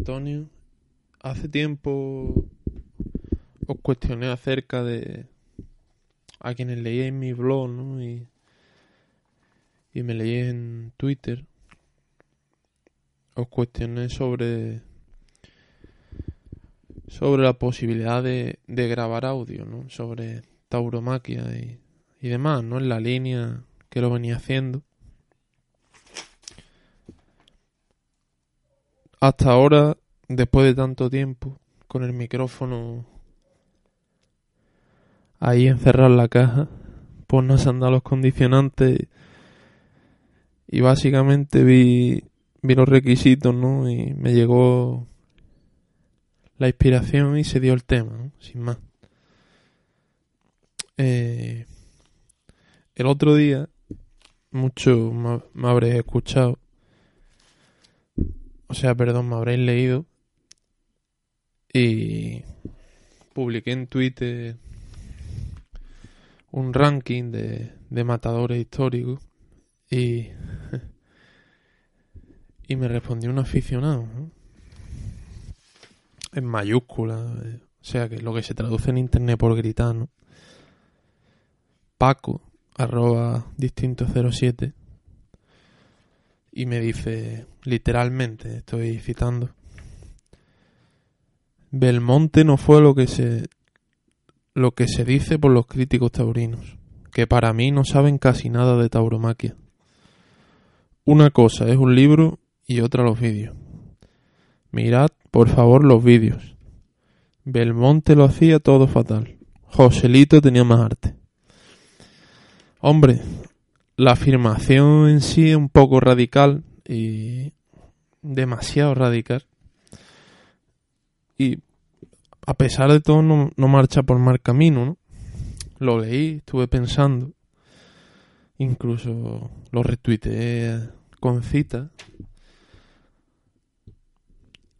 Antonio. Hace tiempo os cuestioné acerca de a quienes leíais mi blog, ¿no? Y, y me leí en Twitter. Os cuestioné sobre sobre la posibilidad de, de grabar audio, ¿no? Sobre tauromaquia y, y demás, ¿no? En la línea que lo venía haciendo. Hasta ahora, después de tanto tiempo, con el micrófono ahí encerrado en la caja, pues no se han dado los condicionantes y básicamente vi vi los requisitos, ¿no? Y me llegó la inspiración y se dio el tema, ¿no? Sin más. Eh, el otro día, mucho me habréis escuchado, o sea, perdón, me habréis leído y publiqué en Twitter un ranking de, de matadores históricos y, y me respondió un aficionado en mayúscula, eh, o sea que lo que se traduce en internet por gritano. Paco, arroba distinto 07, y me dice, literalmente, estoy citando, Belmonte no fue lo que se lo que se dice por los críticos taurinos, que para mí no saben casi nada de tauromaquia. Una cosa es un libro y otra los vídeos. Mirad, por favor, los vídeos. Belmonte lo hacía todo fatal. Joselito tenía más arte. Hombre, la afirmación en sí es un poco radical y demasiado radical. Y a pesar de todo no, marcha por mal camino, ¿no? Lo leí, estuve pensando, incluso lo retuiteé con cita.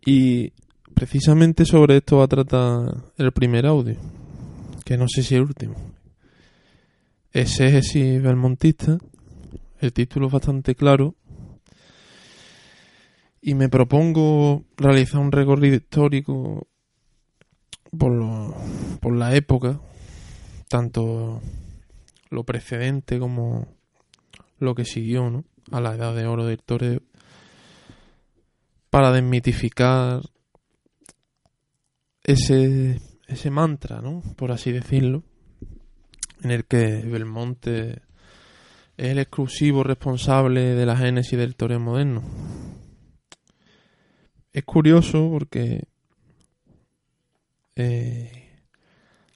Y precisamente sobre esto va a tratar el primer audio, que no sé si el último. Exégesis belmontista, el título es bastante claro. Y me propongo realizar un recorrido histórico por, por la época, tanto lo precedente como lo que siguió ¿no? a la edad de oro del toreo, para desmitificar ese, ese mantra, ¿no? por así decirlo, en el que Belmonte es el exclusivo responsable de la génesis del toreo moderno. Es curioso porque eh,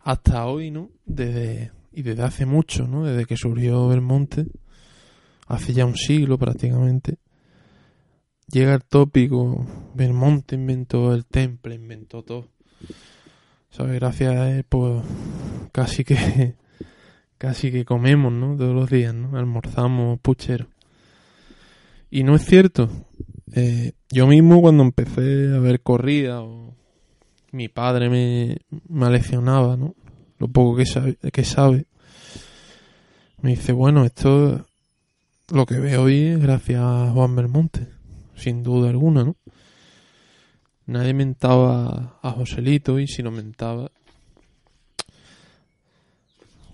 hasta hoy, ¿no? Desde, y desde hace mucho, ¿no? Desde que surgió Belmonte, hace ya un siglo prácticamente, llega el tópico, Belmonte inventó el temple, inventó todo. ¿Sabes? Gracias a él, pues casi que casi que comemos, ¿no? Todos los días. Almorzamos puchero. Y no es cierto. Eh, yo mismo cuando empecé a ver corrida mi padre me, me ¿no? Lo poco que sabe, que sabe. Me dice, bueno, esto lo que veo hoy es gracias a Juan Belmonte, sin duda alguna, ¿no? Nadie mentaba a Joselito y si lo mentaba...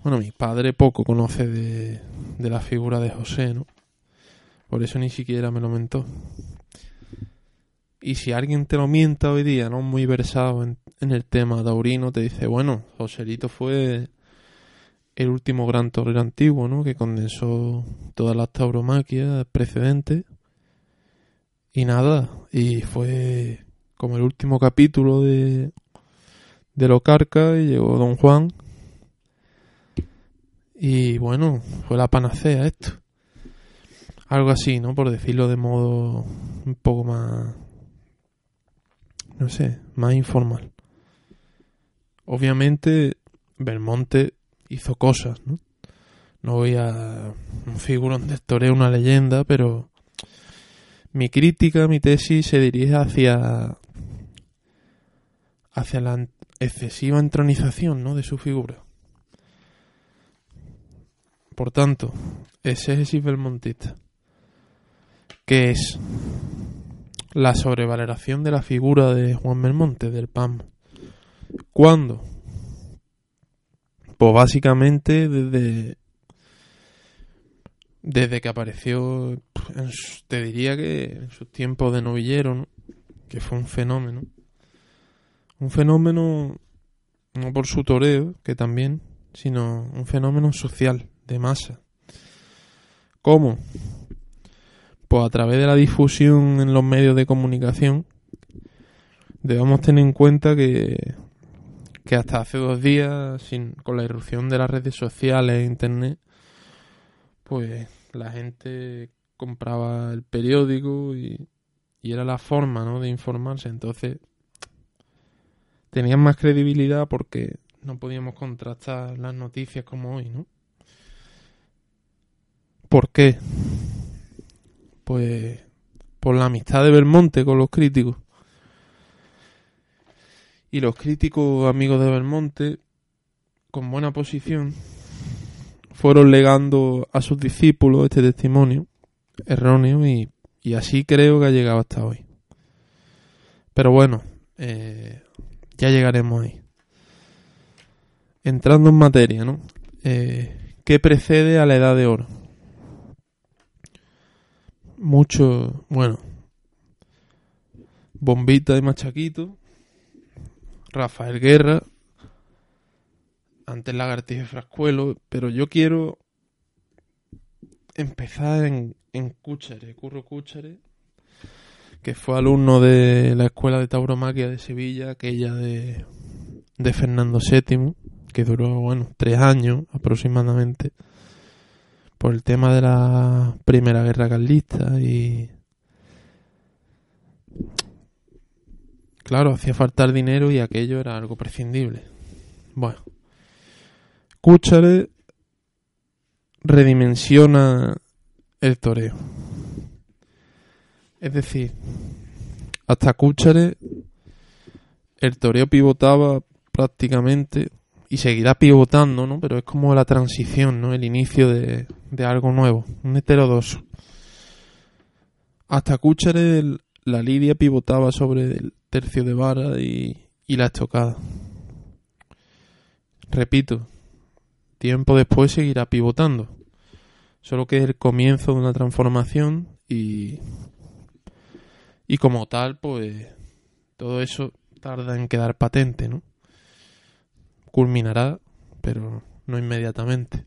Bueno, mi padre poco conoce de, de la figura de José, ¿no? Por eso ni siquiera me lo mentó. Y si alguien te lo mienta hoy día, no muy versado en, el tema taurino, te dice, bueno, Joselito fue el último gran torero antiguo, ¿no? Que condensó todas las tauromaquias precedentes. Y nada, y fue como el último capítulo de, de Locarca y llegó Don Juan. Y bueno, fue la panacea esto. Algo así, ¿no? Por decirlo de modo un poco más no sé, más informal. Obviamente, Belmonte hizo cosas, ¿no? No voy a un figurón de toreo, una leyenda, pero mi crítica, mi tesis se dirige hacia hacia la excesiva entronización, ¿no? de su figura. Por tanto, exégesis belmontista, que es la sobrevaloración de la figura de Juan Belmonte, del PAM. ¿Cuándo? Pues básicamente desde desde que apareció, te diría que en sus tiempos de novillero, que fue un fenómeno. Un fenómeno no por su toreo, que también, sino un fenómeno social, de masa. ¿Cómo? pues a través de la difusión en los medios de comunicación, debemos tener en cuenta que, que hasta hace dos días, sin, con la irrupción de las redes sociales e internet, pues la gente compraba el periódico y y era la forma ¿no? de informarse. Entonces tenían más credibilidad porque no podíamos contrastar las noticias como hoy, ¿no? ¿Por qué? Pues por la amistad de Belmonte con los críticos. Y los críticos amigos de Belmonte, con buena posición, fueron legando a sus discípulos este testimonio erróneo y, así creo que ha llegado hasta hoy. Pero bueno, eh, ya llegaremos ahí. Entrando en materia, ¿no? Eh, ¿Qué precede a la edad de oro? Mucho, bueno, Bombita y Machaquito, Rafael Guerra, antes Lagartijo y Frascuelo, pero yo quiero empezar en, en Curro Cúchare, que fue alumno de la Escuela de Tauromaquia de Sevilla, aquella de, de Fernando VII, que duró, bueno, tres años aproximadamente, por el tema de la Primera Guerra Carlista y... Claro, hacía faltar dinero y aquello era algo prescindible. Bueno, Cúchare redimensiona el toreo. Es decir, hasta Cúchare el toreo pivotaba prácticamente y seguirá pivotando, ¿no? Pero es como la transición, ¿no? El inicio de, de algo nuevo, un heterodoso. Hasta Cúchare la lidia pivotaba sobre el tercio de vara y, y la estocada. Repito, tiempo después seguirá pivotando. Solo que es el comienzo de una transformación y, y como tal, pues todo eso tarda en quedar patente, ¿no? Culminará, pero no inmediatamente.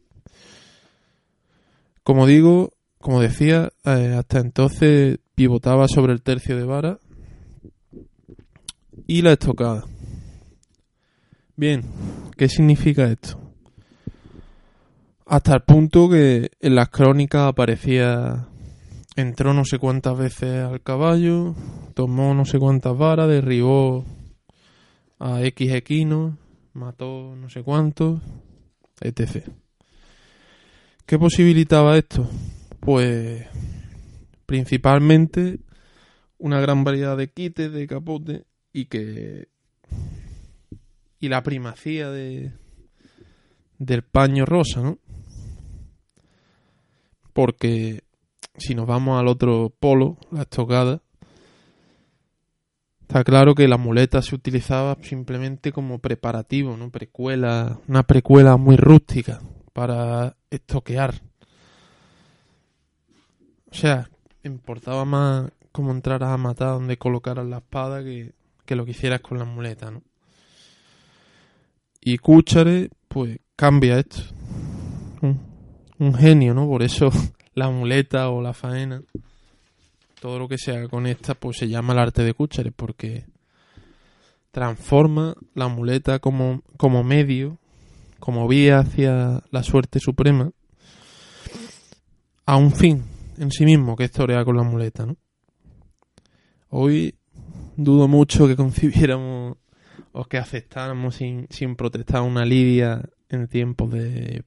Como digo, como decía, eh, hasta entonces pivotaba sobre el tercio de vara y la estocada. Bien, ¿qué significa esto? Hasta el punto que en las crónicas aparecía entró no sé cuántas veces al caballo, tomó no sé cuántas varas, derribó a X equinos, mató no sé cuántos, etc. ¿Qué posibilitaba esto? Pues principalmente una gran variedad de quites, de capote y que y la primacía de del paño rosa, ¿no? porque si nos vamos al otro polo, la estocada, está claro que la muleta se utilizaba simplemente como preparativo, ¿no? Precuela, una precuela muy rústica para estoquear. O sea, importaba más cómo entraras a matar donde colocaras la espada que, que lo que hicieras con la muleta, ¿no? Y Cúchare, pues cambia esto un genio, ¿no? Por eso la muleta o la faena, todo lo que se haga con esta, pues se llama el arte de Cúchares, porque transforma la muleta como, como medio, como vía hacia la suerte suprema, a un fin en sí mismo, que es torear con la muleta, ¿no? Hoy dudo mucho que concibiéramos o que aceptáramos sin, sin protestar una lidia en tiempos de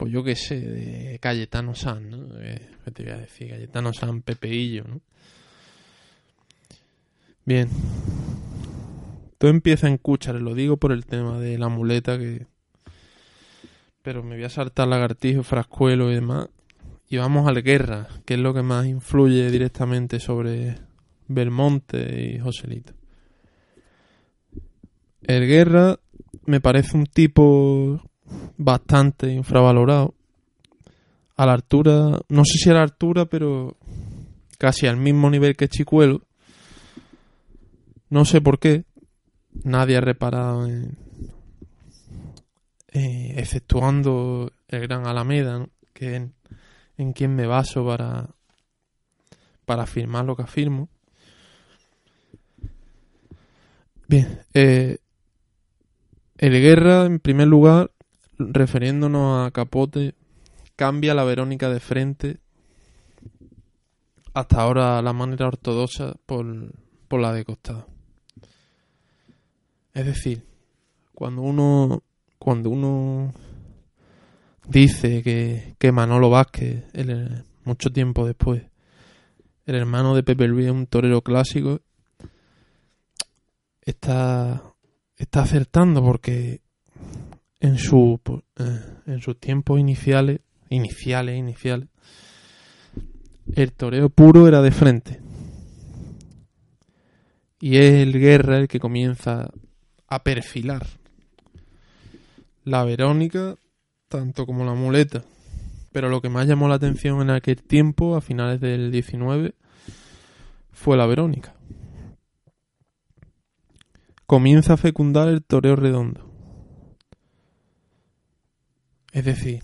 pues yo qué sé, de Cayetano San, ¿no? ¿Qué te voy a decir? Cayetano San, Pepeillo, ¿no? Bien. Todo empieza en Cúchare, lo digo por el tema de la muleta que... Pero me voy a saltar lagartijo, frascuelo y demás. Y vamos a la guerra, que es lo que más influye directamente sobre Belmonte y Joselito. El guerra me parece un tipo bastante infravalorado. A la altura, no sé si a la altura, pero casi al mismo nivel que Chicuelo. No sé por qué. Nadie ha reparado en. Eh, exceptuando el gran Alameda, que en, en quien me baso para, para afirmar lo que afirmo. Bien, eh, el Guerra, en primer lugar, refiriéndonos a Capote, cambia la Verónica de frente hasta ahora la manera ortodoxa por, por la de costado. Es decir, cuando uno cuando uno dice que, que Manolo Vázquez, mucho tiempo después, el hermano de Pepe Luis es un torero clásico, está, está acertando porque en, su, eh, en sus tiempos iniciales, iniciales, iniciales, el toreo puro era de frente. Y es el guerra el que comienza a perfilar la Verónica, tanto como la muleta. Pero lo que más llamó la atención en aquel tiempo, a finales del 19, fue la Verónica. Comienza a fecundar el toreo redondo. Es decir,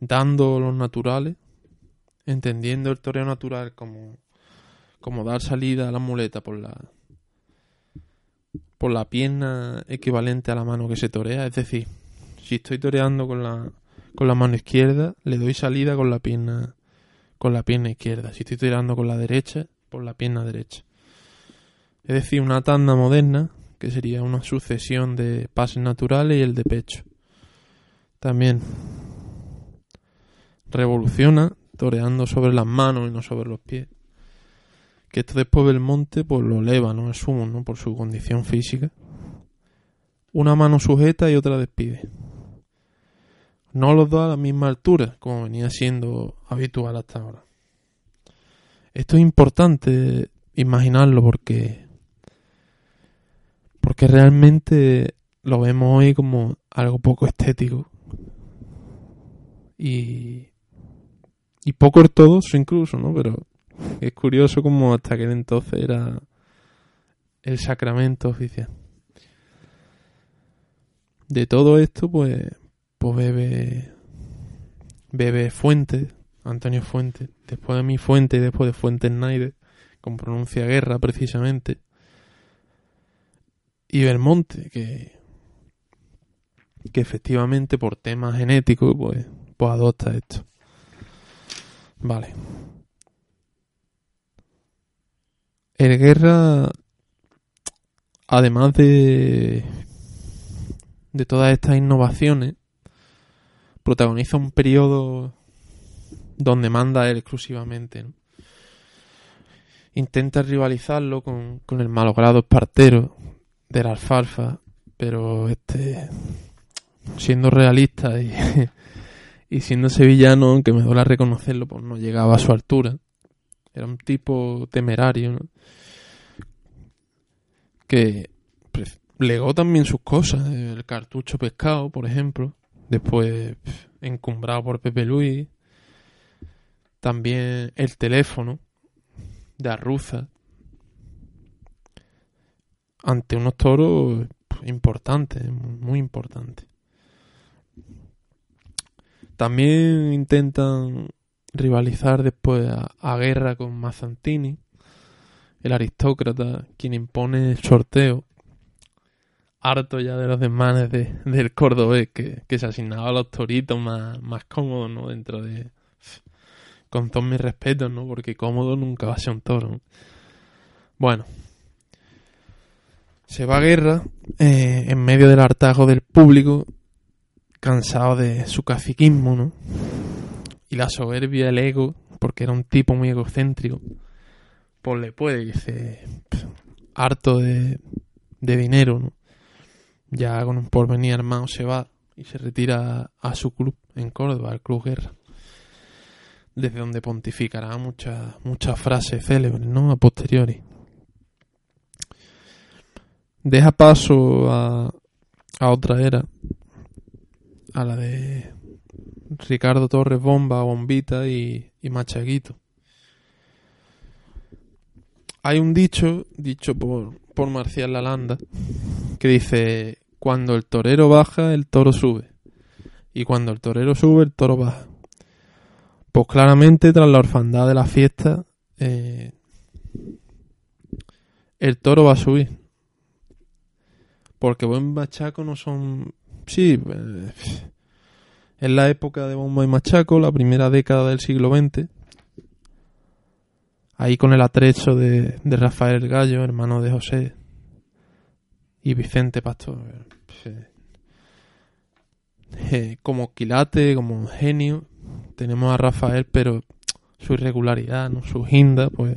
dando los naturales, entendiendo el toreo natural como, como dar salida a la muleta por la, por la pierna equivalente a la mano que se torea. Es decir, si estoy toreando con la, con la mano izquierda, le doy salida con la pierna con la pierna izquierda. Si estoy toreando con la derecha, por la pierna derecha. Es decir, una tanda moderna, que sería una sucesión de pases naturales y el de pecho. También revoluciona toreando sobre las manos y no sobre los pies que esto después del monte pues lo eleva, ¿no? Asumo, ¿no? Por su condición física. Una mano sujeta y otra despide. No los dos a la misma altura, como venía siendo habitual hasta ahora. Esto es importante imaginarlo porque porque realmente lo vemos hoy como algo poco estético y y poco ortodoxo incluso, ¿no? Pero es curioso como hasta aquel entonces era el sacramento oficial. De todo esto, pues, pues bebe, bebe Fuente, Antonio Fuente, después de mi Fuente y después de Fuente Naide, con pronuncia guerra precisamente, y Belmonte, que, que efectivamente por temas genéticos, pues, pues adopta esto. Vale. El Guerra, además de, de todas estas innovaciones, protagoniza un periodo donde manda él exclusivamente. Intenta rivalizarlo con, con el malogrado espartero de la alfalfa, pero este, siendo realista y, y siendo sevillano, aunque me duele reconocerlo, pues no llegaba a su altura. Era un tipo temerario, ¿no? Que legó también sus cosas. El cartucho pescado, por ejemplo. Después encumbrado por Pepe Luis. También el teléfono de Arruza. Ante unos toros importantes, muy importantes. También intentan rivalizar después a, guerra con Mazzantini, el aristócrata, quien impone el sorteo, harto ya de los desmanes de, del cordobés, que, que, se asignaba a los toritos más, más cómodos, ¿no? Dentro de... Con todos mis respetos, ¿no? Porque cómodo nunca va a ser un toro. Bueno. Se va a guerra eh, en medio del hartazgo del público, cansado de su caciquismo, ¿no? y la soberbia, el ego, porque era un tipo muy egocéntrico, pues le puede, dice, harto de, de dinero, ¿no? Ya con un porvenir armado se va y se retira a su club en Córdoba, al Club Guerra, desde donde pontificará muchas muchas frases célebres, ¿no? A posteriori. Deja paso a, a otra era, a la de Ricardo Torres Bomba, Bombita y, Machaguito. Hay un dicho, dicho por, por Marcial Lalanda, que dice, cuando el torero baja, el toro sube. Y cuando el torero sube, el toro baja. Pues claramente, tras la orfandad de la fiesta, eh, el toro va a subir. Porque buen bachaco no son... Sí, eh, en la época de Bombo y Machaco, la primera década del siglo XX, ahí con el atrecho de, Rafael Gallo, hermano de José, y Vicente Pastor. Eh, como quilate, como genio, tenemos a Rafael, pero su irregularidad, ¿no? su ginda, pues,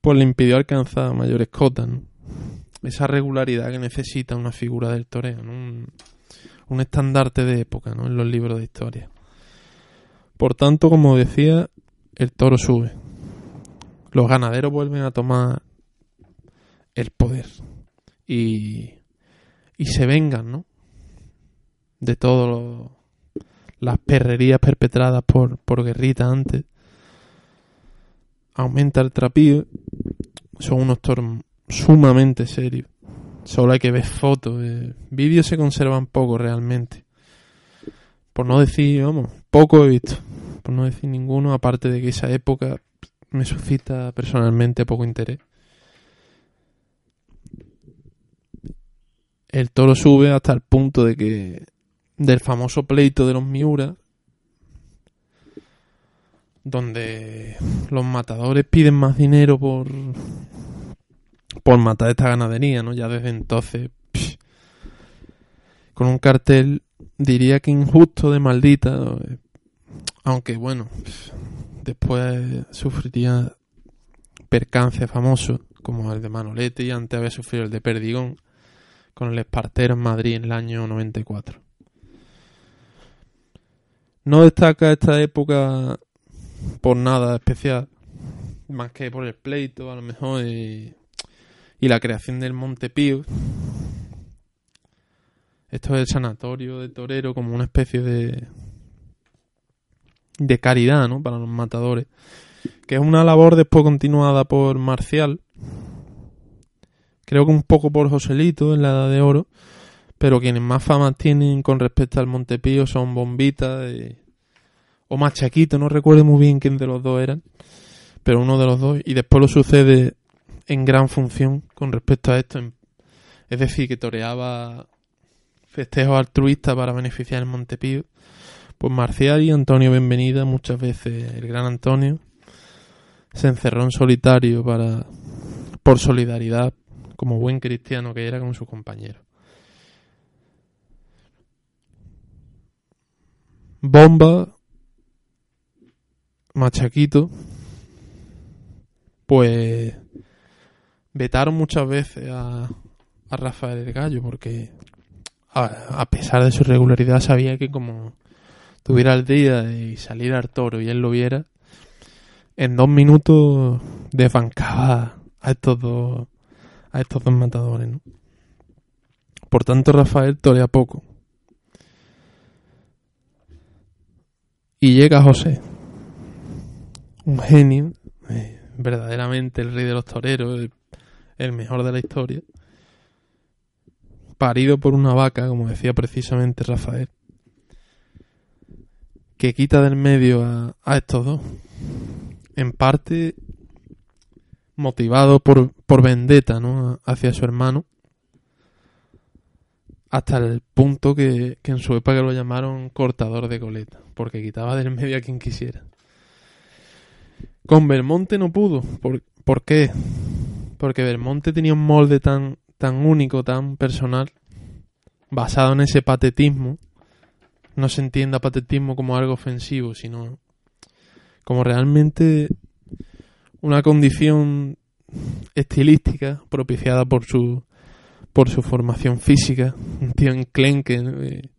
pues le impidió alcanzar mayores cotas. Esa regularidad que necesita una figura del toreo, un, un estandarte de época ¿no? en los libros de historia. Por tanto, como decía, el toro sube. Los ganaderos vuelven a tomar el poder y, y se vengan, ¿no? De todas las perrerías perpetradas por, por Guerrita antes. Aumenta el trapío. Son unos toros sumamente serios. Solo hay que ver fotos. Eh, vídeos se conservan poco realmente. Por no decir, vamos, poco he visto. Por no decir ninguno, aparte de que esa época me suscita personalmente poco interés. El toro sube hasta el punto de que del famoso pleito de los Miura, donde los matadores piden más dinero por por matar esta ganadería, ¿no? Ya desde entonces, con un cartel diría que injusto de maldita, aunque bueno, después sufriría percance famoso como el de Manolete y antes había sufrido el de Perdigón con el Espartero en Madrid en el año 94. No destaca esta época por nada especial, más que por el pleito a lo mejor y, y la creación del Montepío. Esto es el sanatorio de Torero como una especie de de caridad, ¿no? Para los matadores. Que es una labor después continuada por Marcial. Creo que un poco por Joselito en la Edad de Oro. Pero quienes más fama tienen con respecto al Montepío son Bombita o Machaquito, no recuerdo muy bien quién de los dos eran. Pero uno de los dos. Y después lo sucede en gran función con respecto a esto. Es decir, que toreaba festejos altruistas para beneficiar el Montepío pues Marcial y Antonio Benvenida, muchas veces el gran Antonio, se encerró en solitario para por solidaridad como buen cristiano que era con sus compañeros. Bomba, Machaquito, pues vetaron muchas veces a, a Rafael el Gallo porque a pesar de su regularidad sabía que como tuviera el día y salir al toro y él lo viera, en dos minutos desbancaba a estos dos, a estos dos matadores. Por tanto, Rafael torea poco. Y llega José, un genio, eh, verdaderamente el rey de los toreros, mejor de la historia, parido por una vaca, como decía precisamente Rafael que quita del medio a, estos dos. En parte motivado por, por vendetta ¿no? hacia su hermano. Hasta el punto que, en su época lo llamaron cortador de coleta, porque quitaba del medio a quien quisiera. Con Belmonte no pudo. ¿Por, ¿por qué? Porque Belmonte tenía un molde tan, tan único, tan personal, basado en ese patetismo, no se entienda patetismo como algo ofensivo, sino como realmente una condición estilística propiciada por su por su formación física, un tío enclenque eh,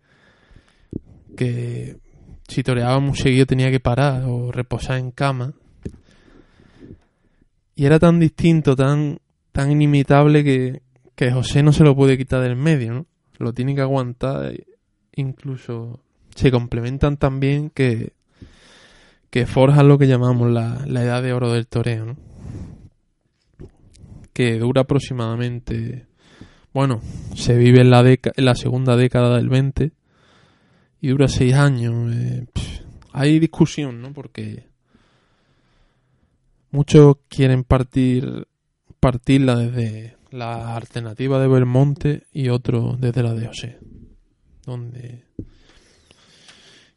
que si toreaba muy seguido tenía que parar o reposar en cama. Y era tan distinto, tan, tan inimitable que, que José no se lo puede quitar del medio, ¿no? Lo tiene que aguantar incluso se complementan también que, que forjan lo que llamamos la, edad de oro del toreo, ¿no? que dura aproximadamente, bueno, se vive en la, en la segunda década del 20 y dura seis años. Eh, hay discusión, ¿no? Porque muchos quieren partir partirla desde la alternativa de Belmonte y otros desde la de José, donde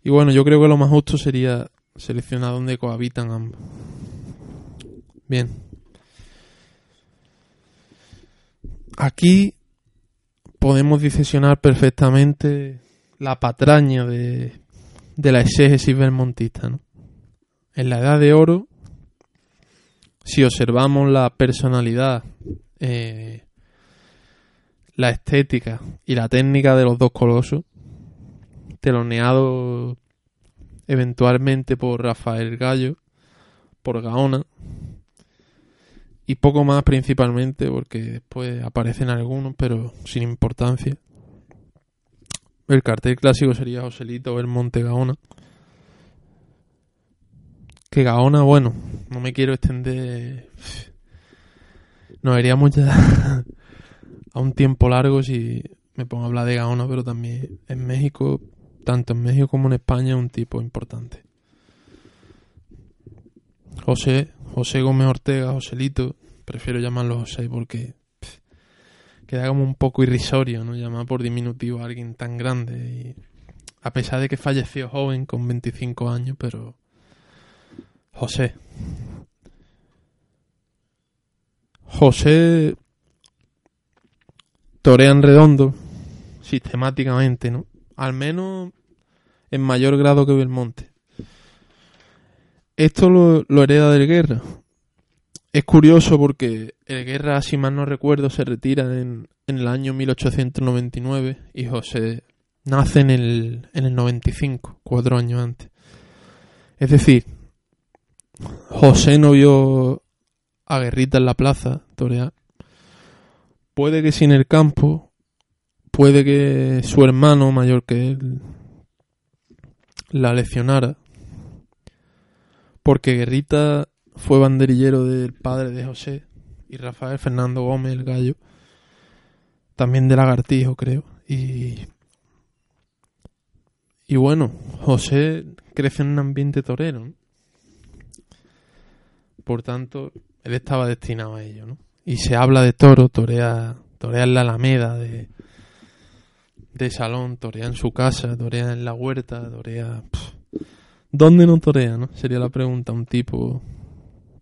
y bueno, yo creo que lo más justo sería seleccionar donde cohabitan ambos. Bien. Aquí podemos disesionar perfectamente la patraña de, de la exégesis belmontista. ¿no? En la Edad de Oro, si observamos la personalidad, eh, la estética y la técnica de los dos colosos, teloneado eventualmente por Rafael Gallo, por Gaona, y poco más principalmente porque después aparecen algunos, pero sin importancia. El cartel clásico sería Joselito Monte Gaona. Que Gaona, bueno, no me quiero extender. Nos iríamos ya a un tiempo largo si me pongo a hablar de Gaona, pero también en México, tanto en México como en España, es un tipo importante. José, José Gómez Ortega, Joselito, prefiero llamarlo José porque queda como un poco irrisorio, ¿no? Llamar por diminutivo a alguien tan grande a pesar de que falleció joven con 25 años, pero José. José torean redondo sistemáticamente, ¿no? Al menos en mayor grado que Belmonte. Esto lo, lo hereda del Guerra. Es curioso porque el Guerra, si mal no recuerdo, se retira en, en el año 1899 y José nace en el, en el 95, cuatro años antes. Es decir, José no vio a Guerrita en la plaza torear. Puede que sin el campo, puede que su hermano mayor que él la leccionara. Porque Guerrita fue banderillero del padre de José y Rafael Fernando Gómez, el gallo. También de Lagartijo, creo. Y, y bueno, José crece en un ambiente torero. Por tanto, él estaba destinado a ello, ¿no? Y se habla de toro, torea, torea en la Alameda de, de Salón, torea en su casa, torea en la huerta, torea... ¿Dónde no torea, no? Sería la pregunta, un tipo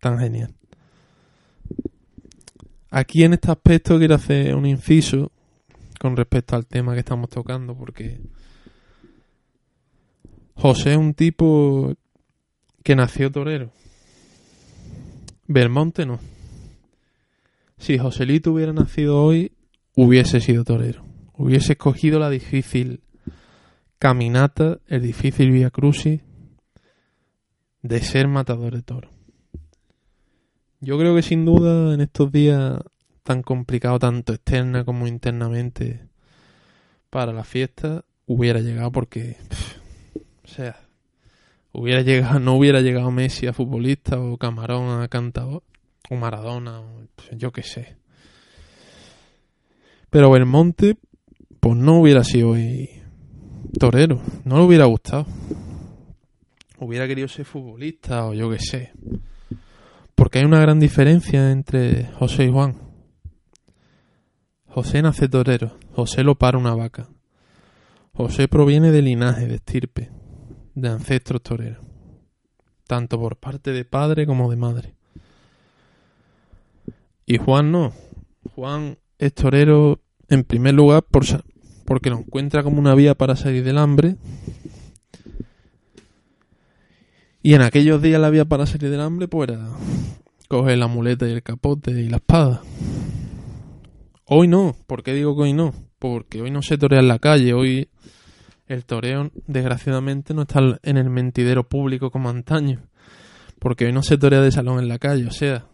tan genial. Aquí en este aspecto quiero hacer un inciso con respecto al tema que estamos tocando, porque José es un tipo que nació torero. Belmonte no. Si Joselito hubiera nacido hoy, hubiese sido torero. Hubiese escogido la difícil caminata, el difícil via crucis de ser matador de toro. Yo creo que sin duda en estos días tan complicados, tanto externa como internamente, para la fiesta, hubiera llegado porque, o sea, hubiera llegado, no hubiera llegado Messi a futbolista o Camarón a cantador o Maradona o yo qué sé. Pero Belmonte, pues no hubiera sido torero, no le hubiera gustado. Hubiera querido ser futbolista o yo qué sé. Porque hay una gran diferencia entre José y Juan. José nace torero, José lo para una vaca. José proviene de linaje, de estirpe, de ancestros toreros, tanto por parte de padre como de madre. Y Juan no. Juan es torero en primer lugar por, porque lo encuentra como una vía para salir del hambre. Y en aquellos días la vía para salir del hambre pues era coger la muleta y el capote y la espada. Hoy no. ¿Por qué digo que hoy no? Porque hoy no se torea en la calle. Hoy el toreo, desgraciadamente, no está en el mentidero público como antaño. Porque hoy no se torea de salón en la calle. O sea,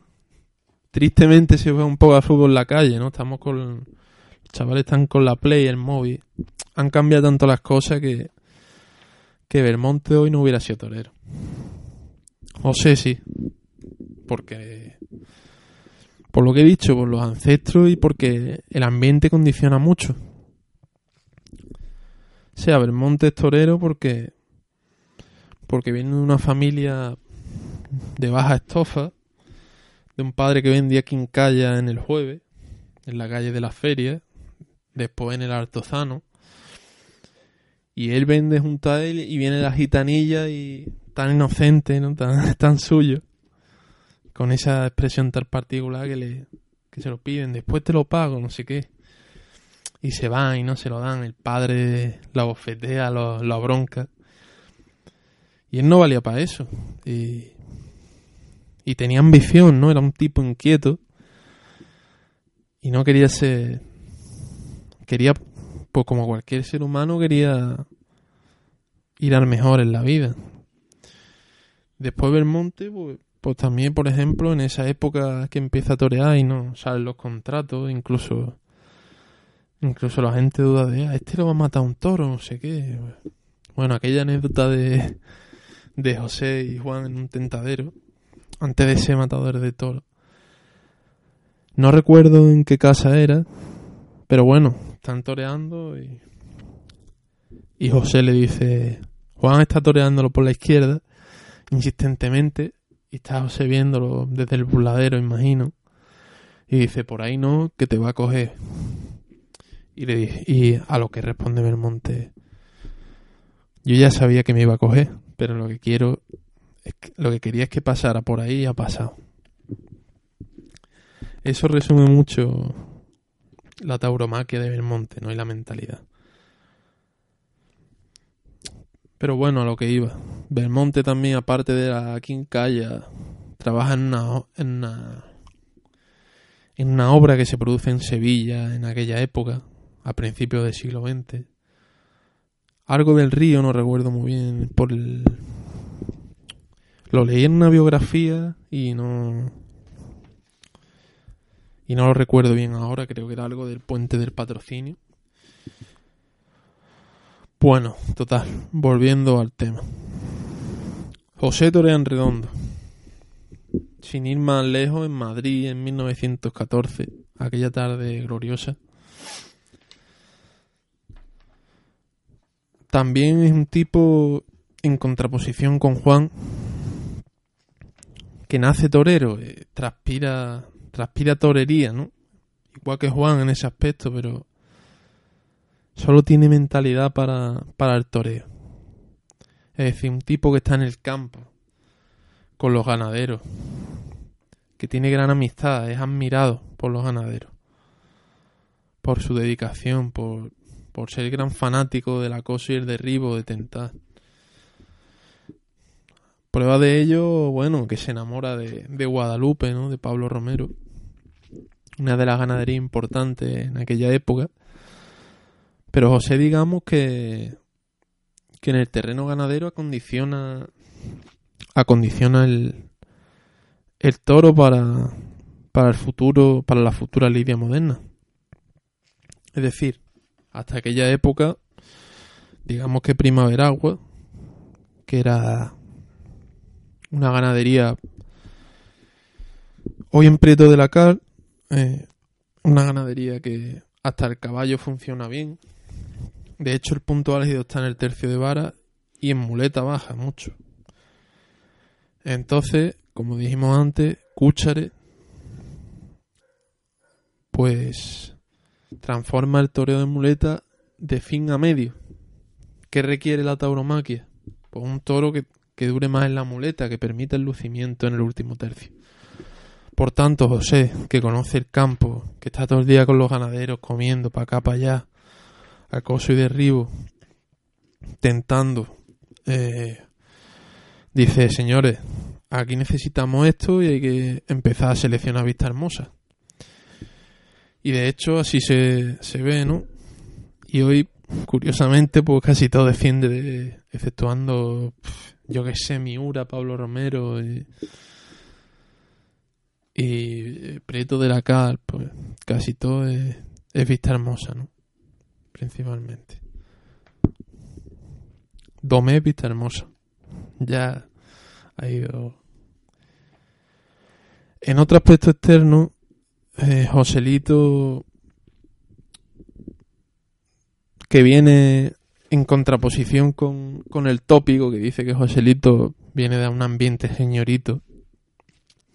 tristemente se ve un poco a fútbol en la calle, ¿no? Estamos con... Los chavales están con la Play, el móvil. Han cambiado tanto las cosas que... Que Belmonte hoy no hubiera sido torero. O sé, sí. Porque... Por lo que he dicho, por los ancestros y porque el ambiente condiciona mucho. Sea, Belmonte torero porque... Porque viene de una familia de baja estofa de un padre que vendía quincalla en el jueves, en la calle de la feria, después en el Artozano. Y él vende junto a él y viene la gitanilla y tan inocente, ¿no? Tan, tan suyo. con esa expresión tan particular que le que se lo piden, después te lo pago, no sé qué. Y se van y no se lo dan, el padre la bofetea, lo, lo bronca. Y él no valía para eso. Y, y tenía ambición, ¿no? Era un tipo inquieto. Y no quería ser... Quería, pues como cualquier ser humano, quería ir al mejor en la vida. Después Belmonte, pues, pues también, por ejemplo, en esa época que empieza a torear y no salen los contratos, incluso incluso la gente duda de, ah, este lo va a matar un toro, no sé qué. Bueno, aquella anécdota de, de José y Juan en un tentadero, antes de ser matador de toro. No recuerdo en qué casa era, pero bueno, están toreando y, y José le dice, Juan está toreándolo por la izquierda, insistentemente, y está José viéndolo desde el burladero, imagino. Y dice, por ahí no, que te va a coger. Y, le dije, y a lo que responde Belmonte, yo ya sabía que me iba a coger, pero lo que quiero, lo que quería es que pasara por ahí y ha pasado. Eso resume mucho la tauromaquia de Belmonte, ¿no? Y la mentalidad. Pero bueno, a lo que iba. Belmonte también, aparte de la quincalla, trabaja en una, en una, en una obra que se produce en Sevilla en aquella época, a principios del siglo XX. Algo del río, no recuerdo muy bien, por el... Lo leí en una biografía y no... Y no lo recuerdo bien ahora, creo que era algo del puente del patrocinio. Bueno, total, volviendo al tema. José Torean Redondo. Sin ir más lejos, en Madrid en 1914, aquella tarde gloriosa. También es un tipo en contraposición con Juan, que nace torero, eh, transpira, transpira torería, ¿no? Igual que Juan en ese aspecto, pero Solo tiene mentalidad para, para el toreo. Es decir, un tipo que está en el campo, con los ganaderos, que tiene gran amistad, es admirado por los ganaderos, por su dedicación, por, por ser gran fanático del acoso y el derribo, de tentar. Prueba de ello, bueno, que se enamora de, de Guadalupe, ¿no? De Pablo Romero. Una de las ganaderías importantes en aquella época pero José, digamos que, que en el terreno ganadero acondiciona, acondiciona el, el toro para, para el futuro, para la futura lidia moderna. Es decir, hasta aquella época, digamos que Primaveragua, que era una ganadería hoy en Prieto de la Cal, eh, una ganadería que hasta el caballo funciona bien, de hecho, el punto álgido está en el tercio de vara y en muleta baja mucho. Entonces, como dijimos antes, Cúchare pues transforma el toreo de muleta de fin a medio. ¿Qué requiere la tauromaquia? Pues un toro que, que dure más en la muleta, que permita el lucimiento en el último tercio. Por tanto, José, que conoce el campo, que está todo el día con los ganaderos comiendo para acá, para allá, acoso y derribo, tentando. Eh, dice, señores, aquí necesitamos esto y hay que empezar a seleccionar vista hermosa. Y de hecho así se, se ve, ¿no? Y hoy, curiosamente, pues casi todo defiende, de, exceptuando, yo que sé, Miura, Pablo Romero y, y Preto de la Cal, pues casi todo es, es vista hermosa, ¿no? principalmente. Domé Vista Hermosa. Ya ha ido. En otro aspecto externo, eh, Joselito, que viene en contraposición con, con el tópico que dice que Joselito viene de un ambiente señorito,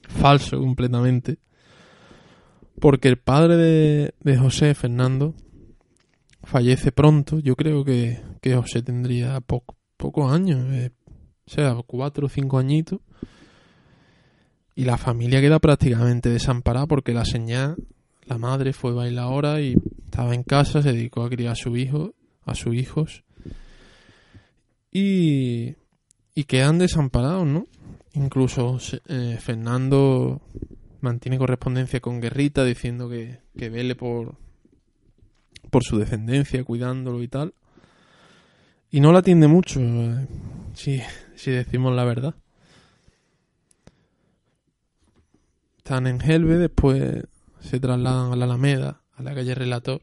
falso completamente, porque el padre de, de José, Fernando, fallece pronto. Yo creo que, que José tendría pocos años, eh, o sea, cuatro o cinco añitos. Y la familia queda prácticamente desamparada porque la señal, la madre fue bailadora y estaba en casa, se dedicó a criar a su hijo, a sus hijos y, y quedan desamparados, ¿no? Incluso eh, Fernando mantiene correspondencia con Guerrita diciendo que, que vele por, por su descendencia, cuidándolo y tal. Y no la atiende mucho, eh, si, si decimos la verdad. Están en Helve, después se trasladan a la Alameda, a la calle Relator.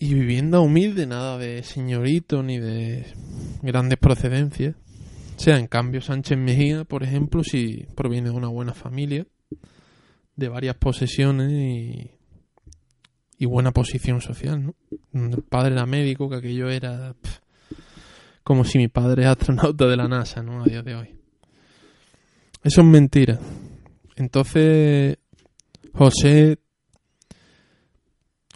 Y vivienda humilde, nada de señorito ni de grandes procedencias. O sea, en cambio, Sánchez Mejía, por ejemplo, si proviene de una buena familia, de varias posesiones y, y buena posición social, ¿no? El padre era médico, que aquello era como si mi padre es astronauta de la NASA, ¿no? A día de hoy. Eso es mentira. Entonces, José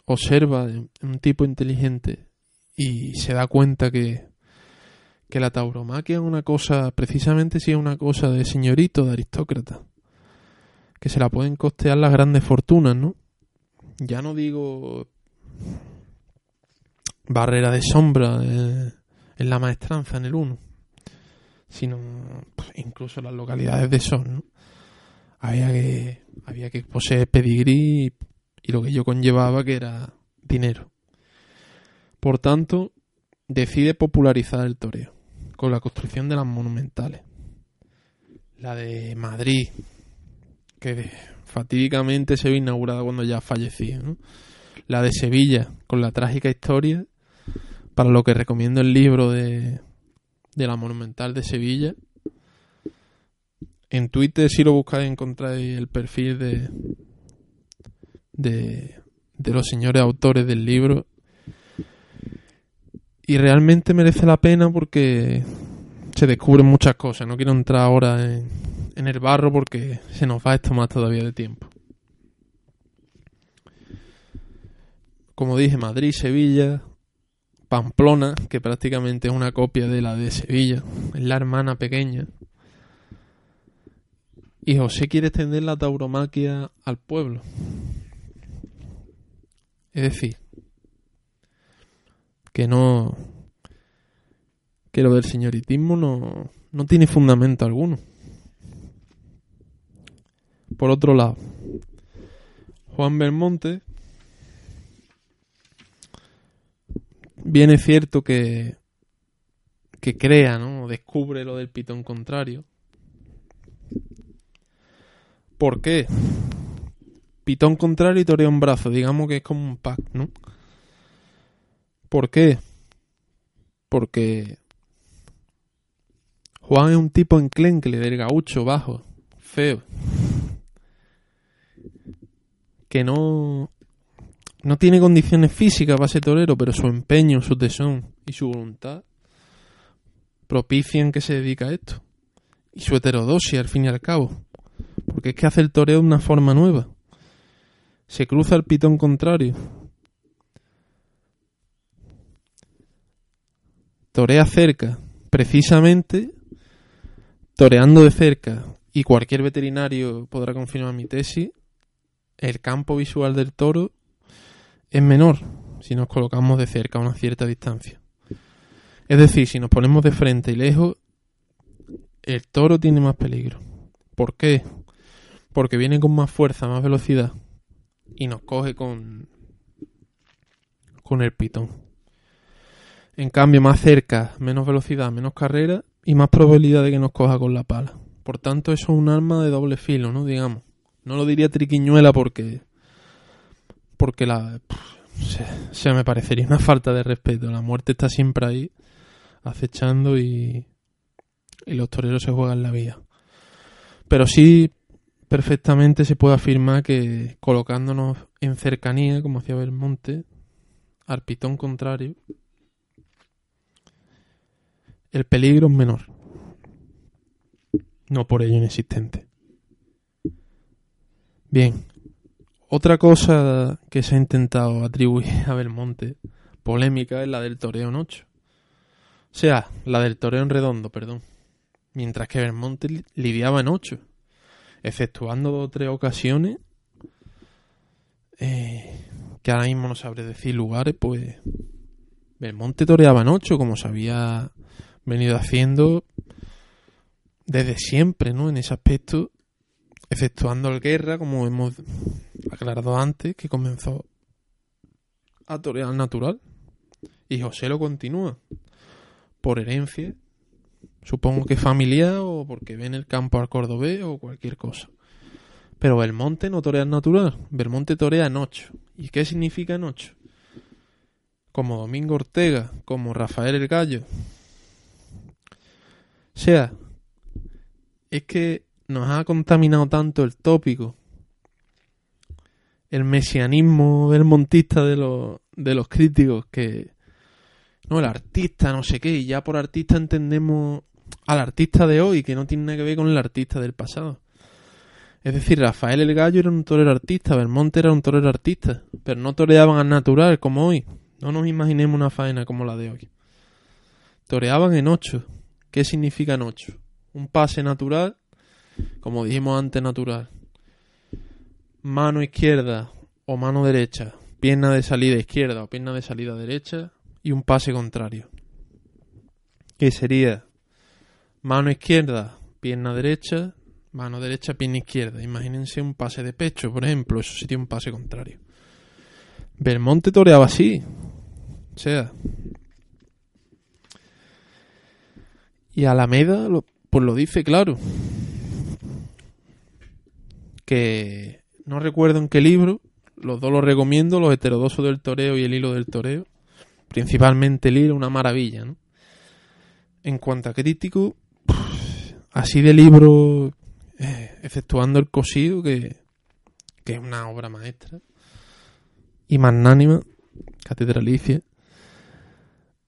observa un tipo inteligente y se da cuenta que que la tauromaquia es una cosa, precisamente si es una cosa de señorito, de aristócrata, que se la pueden costear las grandes fortunas, ¿no? Ya no digo barrera de sombra eh, en la maestranza, en el 1, sino pues, incluso las localidades de Son, ¿no? Había que, había que poseer pedigrí y lo que yo conllevaba que era dinero. Por tanto, decide popularizar el toreo con la construcción de las monumentales. La de Madrid, que fatídicamente se vio inaugurada cuando ya fallecía. La de Sevilla, con la trágica historia, para lo que recomiendo el libro de, de la monumental de Sevilla. En Twitter, si lo buscáis, encontráis el perfil de, de, de los señores autores del libro y realmente merece la pena porque se descubren muchas cosas. No quiero entrar ahora en, en el barro porque se nos va esto más todavía de tiempo. Como dije, Madrid, Sevilla, Pamplona, que prácticamente es una copia de la de Sevilla, es la hermana pequeña. Y José quiere extender la tauromaquia al pueblo. Es decir, que no que lo del señoritismo no, no tiene fundamento alguno. Por otro lado, Juan Belmonte viene cierto que que crea, ¿no? Descubre lo del pitón contrario. ¿Por qué? Pitón contrario y torea un brazo, digamos que es como un pack, ¿no? ¿Por qué? Porque Juan es un tipo enclencle del gaucho bajo, feo. Que no no tiene condiciones físicas para ser torero, pero su empeño, su tesón y su voluntad propician que se dedica a esto. Y su heterodosia, al fin y al cabo. Porque es que hace el toreo de una forma nueva. Se cruza el pitón contrario, torea cerca, precisamente toreando de cerca, y cualquier veterinario podrá confirmar mi tesis, el campo visual del toro es menor si nos colocamos de cerca a una cierta distancia. Es decir, si nos ponemos de frente y lejos, el toro tiene más peligro. ¿Por qué? Porque viene con más fuerza, más velocidad y nos coge con con el pitón. En cambio, más cerca, menos velocidad, menos carrera y más probabilidad de que nos coja con la pala. Por tanto, eso es un arma de doble filo, ¿no? Digamos. No lo diría triquiñuela porque. Porque la. se, me parecería una falta de respeto. La muerte está siempre ahí, acechando y. Y los toreros se juegan la vida. Pero sí, perfectamente se puede afirmar que colocándonos en cercanía, como hacía Belmonte, al pitón contrario, el peligro es menor. No por ello inexistente. Bien, otra cosa que se ha intentado atribuir a Belmonte, polémica, es la del toreo en 8. O sea, la del toreo en redondo, perdón. mientras que Belmonte lidiaba en ocho, exceptuando dos o tres ocasiones, eh, que ahora mismo no sabré decir lugares, pues Belmonte toreaba en ocho, como se había venido haciendo desde siempre, ¿no? En ese aspecto, exceptuando el Guerra, como hemos aclarado antes, que comenzó a torear natural. Y José lo continúa. Por herencia. Supongo que familiar o porque ve en el campo al cordobés o cualquier cosa. Pero Belmonte no torea natural. Belmonte torea en ocho. ¿Y qué significa en ocho? Como Domingo Ortega, como Rafael el Gallo. O sea, es que nos ha contaminado tanto el tópico, el mesianismo belmontista de los, de los críticos, que no, el artista, no sé qué, y ya por artista entendemos al artista de hoy, que no tiene nada que ver con el artista del pasado. Es decir, Rafael el Gallo era un torero artista, Belmonte era un torero artista, pero no toreaban al natural como hoy. No nos imaginemos una faena como la de hoy. Toreaban en ocho. ¿Qué significa ocho? Un pase natural, como dijimos antes, natural. Mano izquierda o mano derecha, pierna de salida izquierda o pierna de salida derecha y un pase contrario. ¿Qué sería mano izquierda, pierna derecha, mano derecha, pierna izquierda. Imagínense un pase de pecho, por ejemplo, eso sería un pase contrario. Belmonte toreaba así. O sea. Y Alameda, pues lo dice claro. Que no recuerdo en qué libro, los dos los recomiendo, los heterodosos del toreo y el hilo del toreo. Principalmente el hilo, una maravilla, ¿no? En cuanto a crítico, así de libro, eh, efectuando el cosido, que, que es una obra maestra y magnánima, catedralicia.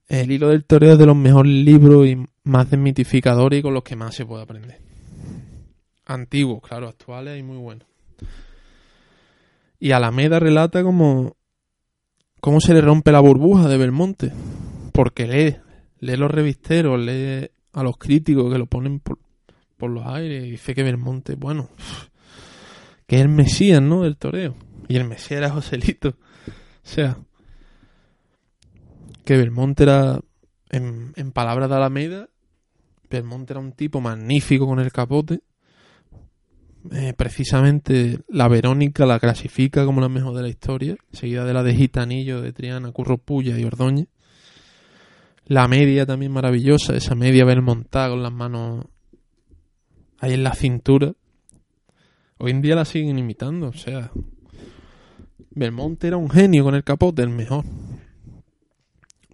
El hilo del toreo es de los mejores libros y más desmitificadores y con los que más se puede aprender. Antiguos, claro, actuales y muy buenos. Y Alameda relata como cómo se le rompe la burbuja de Belmonte. Porque lee, lee los revisteros, lee a los críticos que lo ponen por, por los aires y dice que Belmonte, bueno, que es el Mesías, ¿no? Del toreo. Y el Mesías era Joselito. O sea, que Belmonte era, en, en palabras de Alameda, Belmonte era un tipo magnífico con el capote. Eh, precisamente la Verónica la clasifica como la mejor de la historia, seguida de la de Gitanillo, de Triana, Curro Puya y Ordóñez. La media también maravillosa, esa media belmontada con las manos ahí en la cintura. Hoy en día la siguen imitando, o sea, Belmonte era un genio con el capote, el mejor.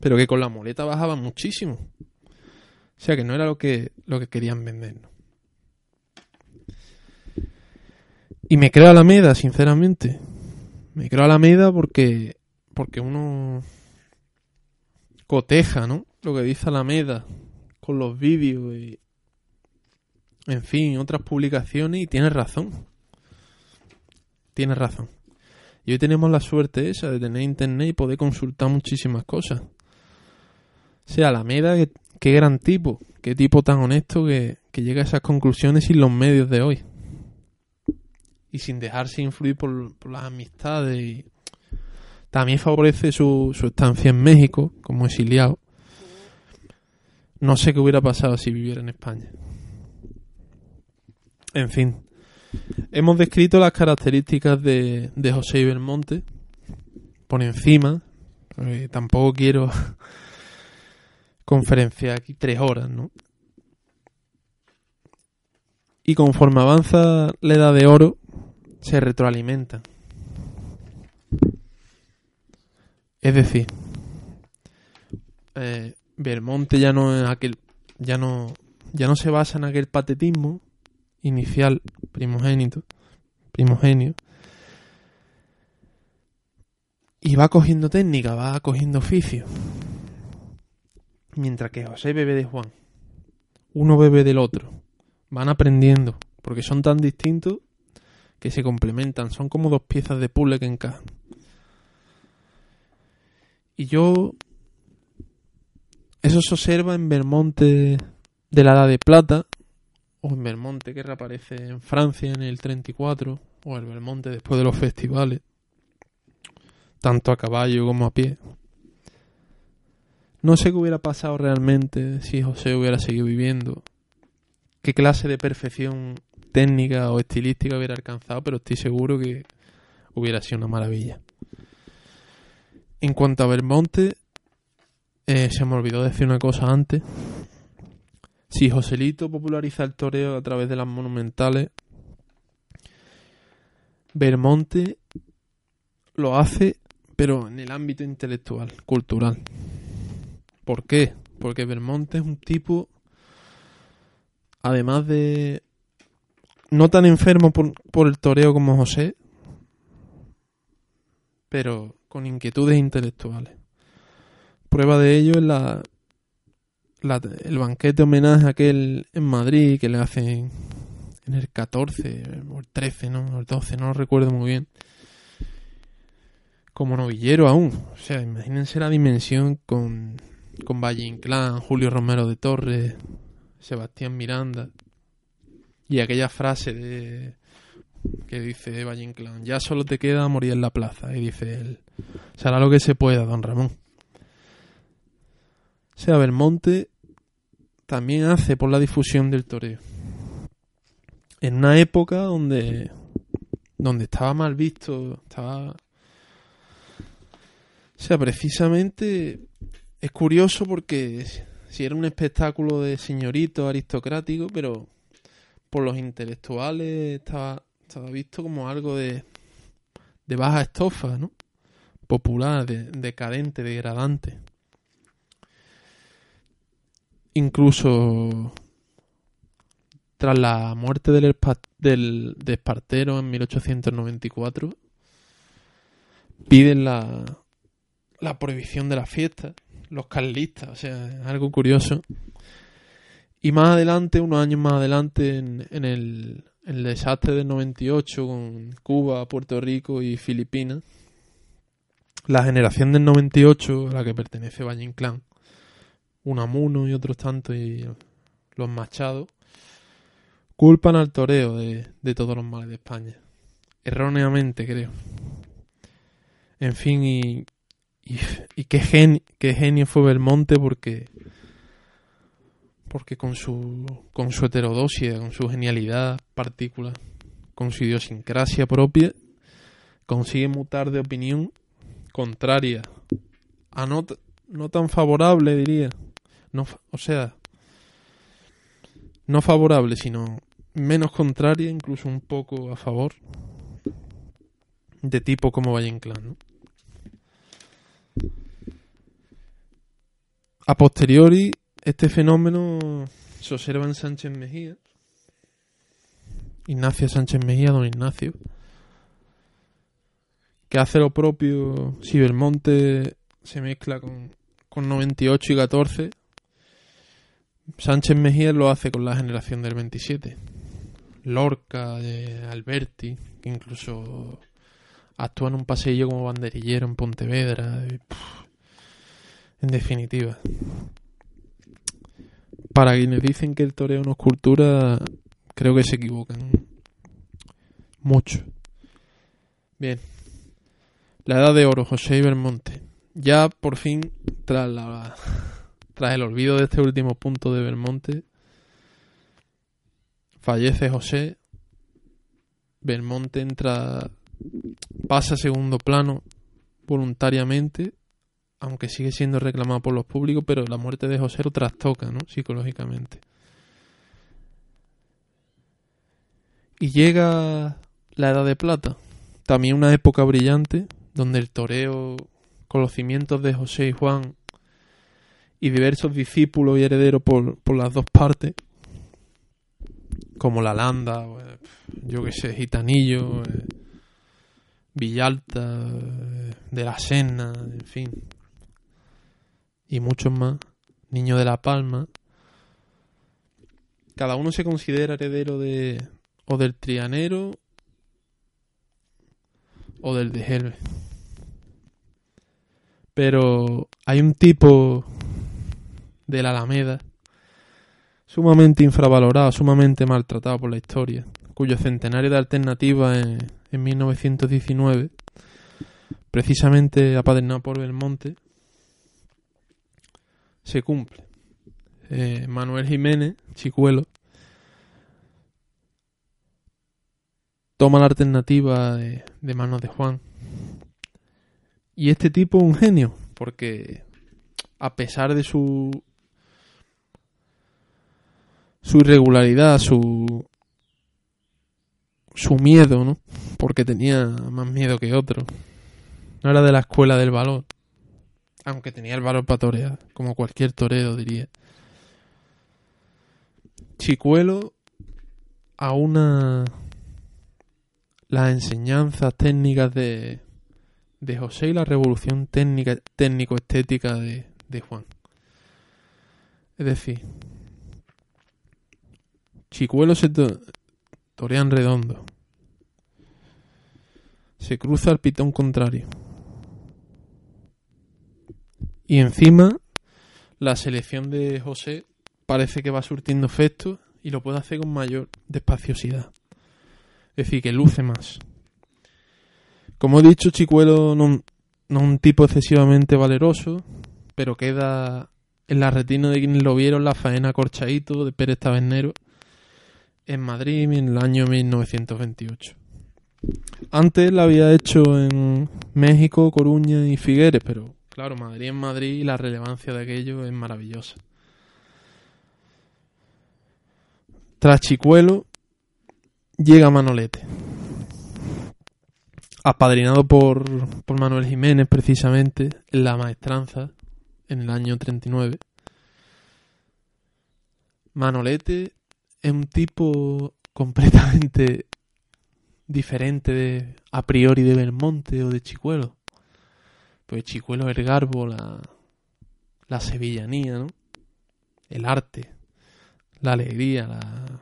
Pero que con la muleta bajaba muchísimo. O sea que no era lo que, lo que querían vendernos. Y me creo Alameda, sinceramente. Me creo Alameda porque, porque uno coteja, ¿no? Lo que dice Alameda con los vídeos y, en fin, otras publicaciones y tiene razón. Tiene razón. Y hoy tenemos la suerte esa de tener internet y poder consultar muchísimas cosas. O sea, Alameda, qué, qué gran tipo, qué tipo tan honesto que, que, llega a esas conclusiones sin los medios de hoy. Y sin dejarse influir por, las amistades. Y también favorece su, estancia en México como exiliado. No sé qué hubiera pasado si viviera en España. En fin, Hemos descrito las características de, de José Belmonte por encima. tampoco quiero conferenciar aquí tres horas, ¿no? Y conforme avanza la edad de oro, se retroalimenta. Es decir, eh, Belmonte ya no es aquel, ya no, ya no se basa en aquel patetismo inicial primogénito, primogenio, y va cogiendo técnica, va cogiendo oficio. Mientras que José bebe de Juan, uno bebe del otro, van aprendiendo, porque son tan distintos que se complementan, son como dos piezas de puzzle que encajan. Y yo eso se observa en Belmonte de la Edad de Plata, o en Belmonte que reaparece en Francia en el 34, o el Belmonte después de los festivales, tanto a caballo como a pie. No sé qué hubiera pasado realmente si José hubiera seguido viviendo, qué clase de perfección técnica o estilística hubiera alcanzado, pero estoy seguro que hubiera sido una maravilla. En cuanto a Belmonte, eh, se me olvidó decir una cosa antes. Si Joselito populariza el toreo a través de las monumentales, Belmonte lo hace, pero en el ámbito intelectual, cultural. ¿Por qué? Porque Belmonte es un tipo, además de no tan enfermo por, por el toreo como José, pero con inquietudes intelectuales. Prueba de ello es la, el banquete homenaje aquel en Madrid que le hacen en el 14 o el 13, ¿no? el 12, no lo recuerdo muy bien. Como novillero aún. O sea, imagínense la dimensión con, con Valle Inclán, Julio Romero de Torres, Sebastián Miranda. Y aquella frase de que dice Valle Inclán, ya solo te queda morir en la plaza. Y dice él, será lo que se pueda, don Ramón. Sea, Belmonte también hace por la difusión del toreo. En una época donde, donde estaba mal visto, estaba... O sea, precisamente es curioso porque si era un espectáculo de señorito aristocrático, pero por los intelectuales estaba, estaba visto como algo de, de baja estofa, ¿no? Popular, de, decadente, degradante incluso tras la muerte del, del de Espartero en 1894, piden la, la prohibición de la fiesta, los carlistas, o sea, algo curioso. Y más adelante, unos años más adelante, en, en el, el desastre del 98 con Cuba, Puerto Rico y Filipinas, la generación del 98 a la que pertenece Valle Inclán, Unamuno y otros tantos y los Machados, culpan al toreo de, todos los males de España. Erróneamente, creo. En fin, y, y, qué, genio fue Belmonte porque porque con su con su heterodosia, con su genialidad particular, con su idiosincrasia propia, consigue mutar de opinión contraria a no, no tan favorable, diría, no, o sea, no favorable, sino menos contraria, incluso un poco a favor, de tipo como Valle Inclán. A posteriori, este fenómeno se observa en Sánchez Mejía, Ignacio Sánchez Mejía, don Ignacio, que hace lo propio si Belmonte se mezcla con, con 98 y 14 Sánchez Mejía lo hace con la generación del 27. Lorca, Alberti, que incluso actúa en un pasillo como banderillero en Pontevedra. en definitiva. Para quienes dicen que el toreo no es cultura, creo que se equivocan. Mucho. Bien. La edad de oro, José Ibermonte. Ya por fin, tras la tras el olvido de este último punto de Belmonte, fallece José. Belmonte entra, pasa a segundo plano voluntariamente, aunque sigue siendo reclamado por los públicos, pero la muerte de José lo trastoca, ¿no? Psicológicamente. Y llega la Edad de Plata, también una época brillante, donde el toreo, conocimientos de José y Juan y diversos discípulos y herederos por, por las dos partes, como La Landa, eh, yo que sé, Gitanillo, eh, Villalta, eh, de la Sena, en fin, y muchos más, Niño de la Palma. Cada uno se considera heredero de o del Trianero o del de Helve. Pero hay un tipo de la Alameda, sumamente infravalorado, sumamente maltratado por la historia, cuyo centenario de alternativa en, en 1919, precisamente apadrinado por Belmonte, se cumple. Eh, Manuel Jiménez, Chicuelo, toma la alternativa de, de manos de Juan. Y este tipo es un genio, porque a pesar de su su irregularidad, su su miedo, ¿no? Porque tenía más miedo que otro. No era de la escuela del valor. Aunque tenía el valor para torear, como cualquier torero diría. Chicuelo a una las enseñanzas técnicas de, de José y la revolución técnica técnico-estética de, de Juan. Es decir, Chicuelo se to torean redondo. Se cruza el pitón contrario. Y encima, la selección de José parece que va surtiendo efecto y lo puede hacer con mayor despaciosidad. Es decir, que luce más. Como he dicho, Chicuelo no, no es un tipo excesivamente valeroso, pero queda en la retina de quienes lo vieron la faena Corchaito de Pérez Tabernero en Madrid en el año 1928. Antes la había hecho en México, Coruña y Figueres, pero claro, Madrid en Madrid y la relevancia de aquello es maravillosa. Tras Chicuelo llega Manolete. Apadrinado por, por Manuel Jiménez precisamente en la maestranza en el año 39. Manolete es un tipo completamente diferente de, a priori de Belmonte o de Chicuelo. Pues Chicuelo el garbo, la, la sevillanía, ¿no? El arte, la alegría, la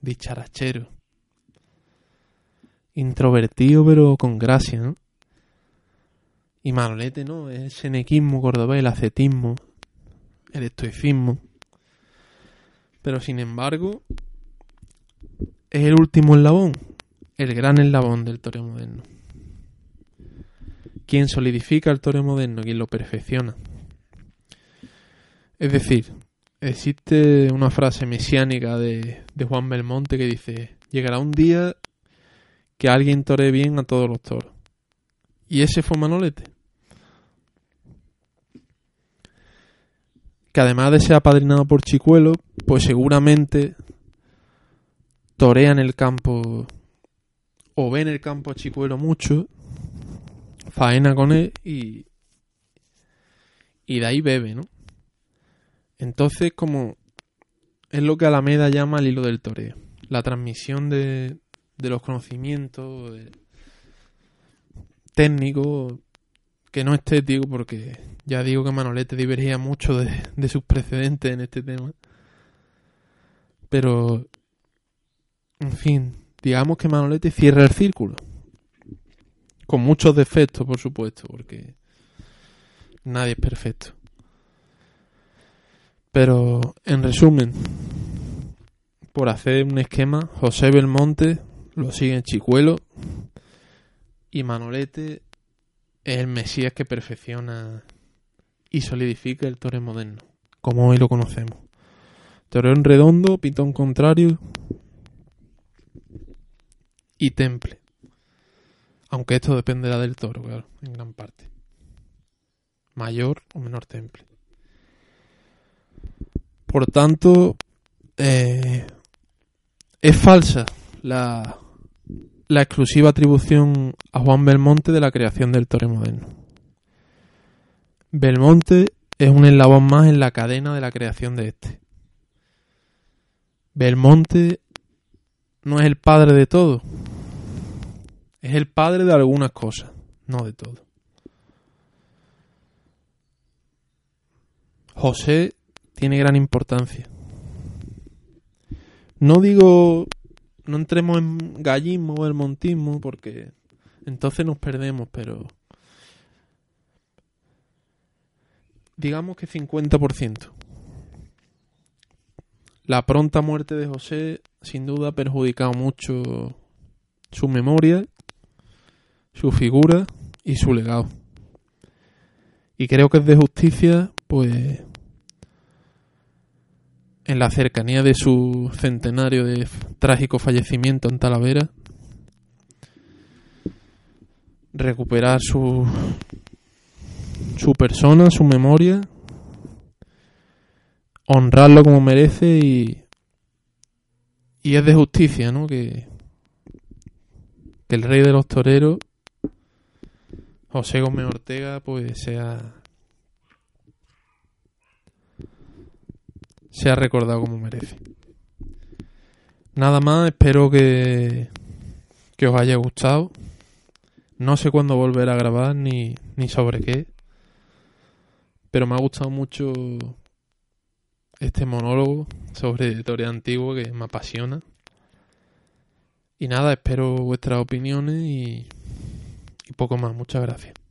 dicharachero. Introvertido pero con gracia, ¿no? Y Manolete, ¿no? El senequismo cordobés, el ascetismo, el estoicismo. Pero sin embargo, es el último eslabón, el gran eslabón del toreo moderno. Quien solidifica el toreo moderno, quien lo perfecciona. Es decir, existe una frase mesiánica de, Juan Belmonte que dice, llegará un día que alguien toree bien a todos los toros. Y ese fue Manolete. Que además de ser apadrinado por Chicuelo, pues seguramente torea en el campo o ve en el campo a Chicuelo mucho, faena con él y, y de ahí bebe, ¿no? Entonces, como es lo que Alameda llama el hilo del toreo, la transmisión de, de los conocimientos técnicos, que no estético, porque ya digo que Manolete divergía mucho de, de sus precedentes en este tema. Pero, en fin, digamos que Manolete cierra el círculo. Con muchos defectos, por supuesto, porque nadie es perfecto. Pero, en resumen, por hacer un esquema, José Belmonte lo sigue en Chicuelo y Manolete es el Mesías que perfecciona y solidifica el toreo moderno, como hoy lo conocemos. Toreo en redondo, pitón contrario y temple. Aunque esto dependerá del toro, claro, en gran parte. Mayor o menor temple. Por tanto, eh, es falsa la, la exclusiva atribución a Juan Belmonte de la creación del toreo moderno. Belmonte es un eslabón más en la cadena de la creación de este. Belmonte no es el padre de todo, es el padre de algunas cosas, no de todo. José tiene gran importancia. No digo, no entremos en gallismo o el montismo porque entonces nos perdemos, pero digamos que 50%. la pronta muerte de José sin duda ha perjudicado mucho su memoria, su figura y su legado. Y creo que es de justicia, pues, en la cercanía de su centenario de trágico fallecimiento en Talavera, recuperar su su persona, su memoria, honrarlo como merece y y es de justicia, ¿no? Que que el rey de los toreros José Gómez Ortega pues sea sea recordado como merece. Nada más, espero que que os haya gustado. No sé cuándo volver a grabar ni, ni sobre qué. Pero me ha gustado mucho este monólogo sobre Torre Antiguo que me apasiona. Y nada, espero vuestras opiniones y poco más. Muchas gracias.